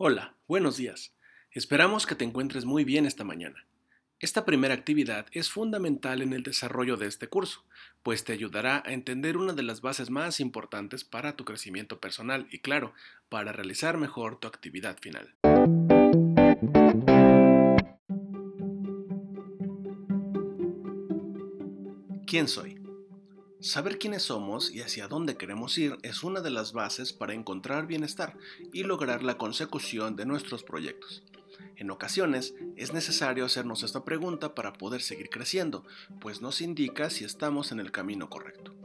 Hola, buenos días. Esperamos que te encuentres muy bien esta mañana. Esta primera actividad es fundamental en el desarrollo de este curso, pues te ayudará a entender una de las bases más importantes para tu crecimiento personal y, claro, para realizar mejor tu actividad final. ¿Quién soy? Saber quiénes somos y hacia dónde queremos ir es una de las bases para encontrar bienestar y lograr la consecución de nuestros proyectos. En ocasiones es necesario hacernos esta pregunta para poder seguir creciendo, pues nos indica si estamos en el camino correcto.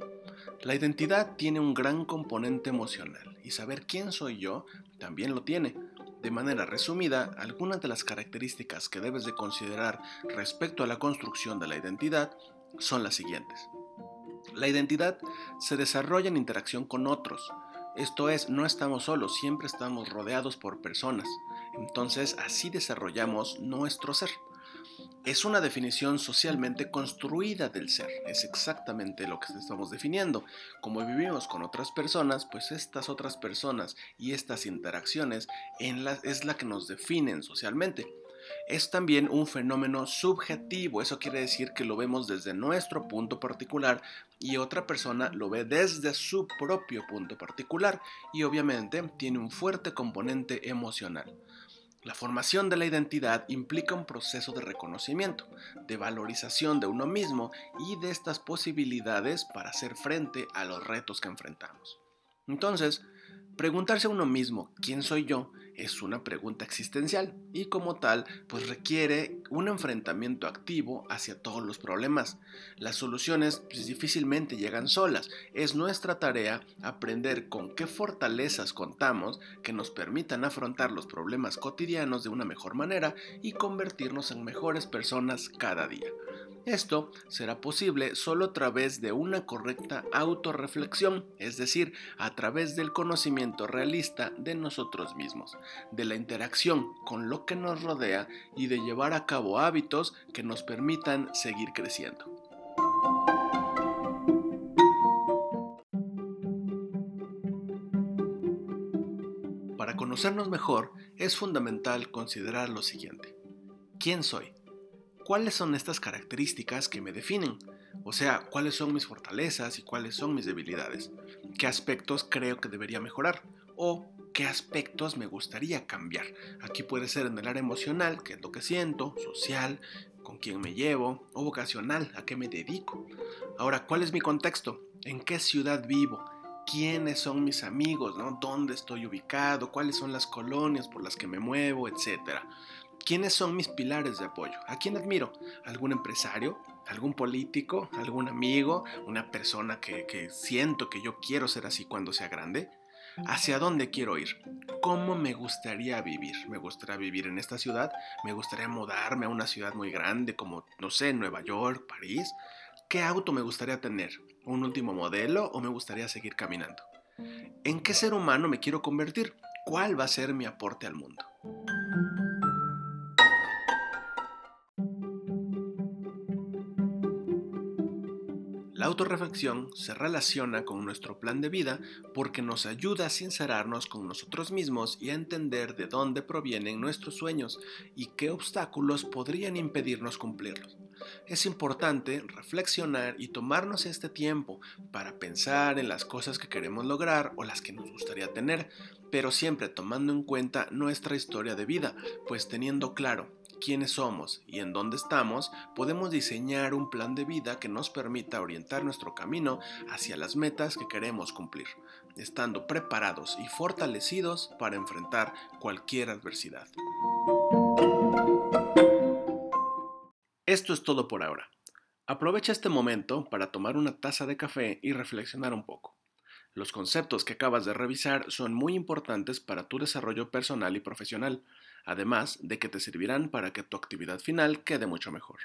La identidad tiene un gran componente emocional y saber quién soy yo también lo tiene. De manera resumida, algunas de las características que debes de considerar respecto a la construcción de la identidad son las siguientes. La identidad se desarrolla en interacción con otros. Esto es, no estamos solos, siempre estamos rodeados por personas. Entonces así desarrollamos nuestro ser. Es una definición socialmente construida del ser, es exactamente lo que estamos definiendo. Como vivimos con otras personas, pues estas otras personas y estas interacciones es la que nos definen socialmente es también un fenómeno subjetivo. Eso quiere decir que lo vemos desde nuestro punto particular y otra persona lo ve desde su propio punto particular y obviamente tiene un fuerte componente emocional. La formación de la identidad implica un proceso de reconocimiento, de valorización de uno mismo y de estas posibilidades para hacer frente a los retos que enfrentamos. Entonces, preguntarse a uno mismo, ¿quién soy yo? Es una pregunta existencial y como tal pues requiere un enfrentamiento activo hacia todos los problemas. Las soluciones pues, difícilmente llegan solas. Es nuestra tarea aprender con qué fortalezas contamos que nos permitan afrontar los problemas cotidianos de una mejor manera y convertirnos en mejores personas cada día. Esto será posible solo a través de una correcta autorreflexión, es decir, a través del conocimiento realista de nosotros mismos, de la interacción con lo que nos rodea y de llevar a cabo hábitos que nos permitan seguir creciendo. Para conocernos mejor es fundamental considerar lo siguiente. ¿Quién soy? Cuáles son estas características que me definen, o sea, cuáles son mis fortalezas y cuáles son mis debilidades, qué aspectos creo que debería mejorar o qué aspectos me gustaría cambiar. Aquí puede ser en el área emocional, qué es lo que siento, social, con quién me llevo, o vocacional, a qué me dedico. Ahora, ¿cuál es mi contexto? ¿En qué ciudad vivo? quiénes son mis amigos, ¿no? dónde estoy ubicado, cuáles son las colonias por las que me muevo, etcétera. ¿Quiénes son mis pilares de apoyo? ¿A quién admiro? ¿Algún empresario? ¿Algún político? ¿Algún amigo? ¿Una persona que, que siento que yo quiero ser así cuando sea grande? ¿Hacia dónde quiero ir? ¿Cómo me gustaría vivir? ¿Me gustaría vivir en esta ciudad? ¿Me gustaría mudarme a una ciudad muy grande como, no sé, Nueva York, París? ¿Qué auto me gustaría tener? ¿Un último modelo o me gustaría seguir caminando? ¿En qué ser humano me quiero convertir? ¿Cuál va a ser mi aporte al mundo? La autorreflexión se relaciona con nuestro plan de vida porque nos ayuda a sincerarnos con nosotros mismos y a entender de dónde provienen nuestros sueños y qué obstáculos podrían impedirnos cumplirlos. Es importante reflexionar y tomarnos este tiempo para pensar en las cosas que queremos lograr o las que nos gustaría tener, pero siempre tomando en cuenta nuestra historia de vida, pues teniendo claro quiénes somos y en dónde estamos, podemos diseñar un plan de vida que nos permita orientar nuestro camino hacia las metas que queremos cumplir, estando preparados y fortalecidos para enfrentar cualquier adversidad. Esto es todo por ahora. Aprovecha este momento para tomar una taza de café y reflexionar un poco. Los conceptos que acabas de revisar son muy importantes para tu desarrollo personal y profesional, además de que te servirán para que tu actividad final quede mucho mejor.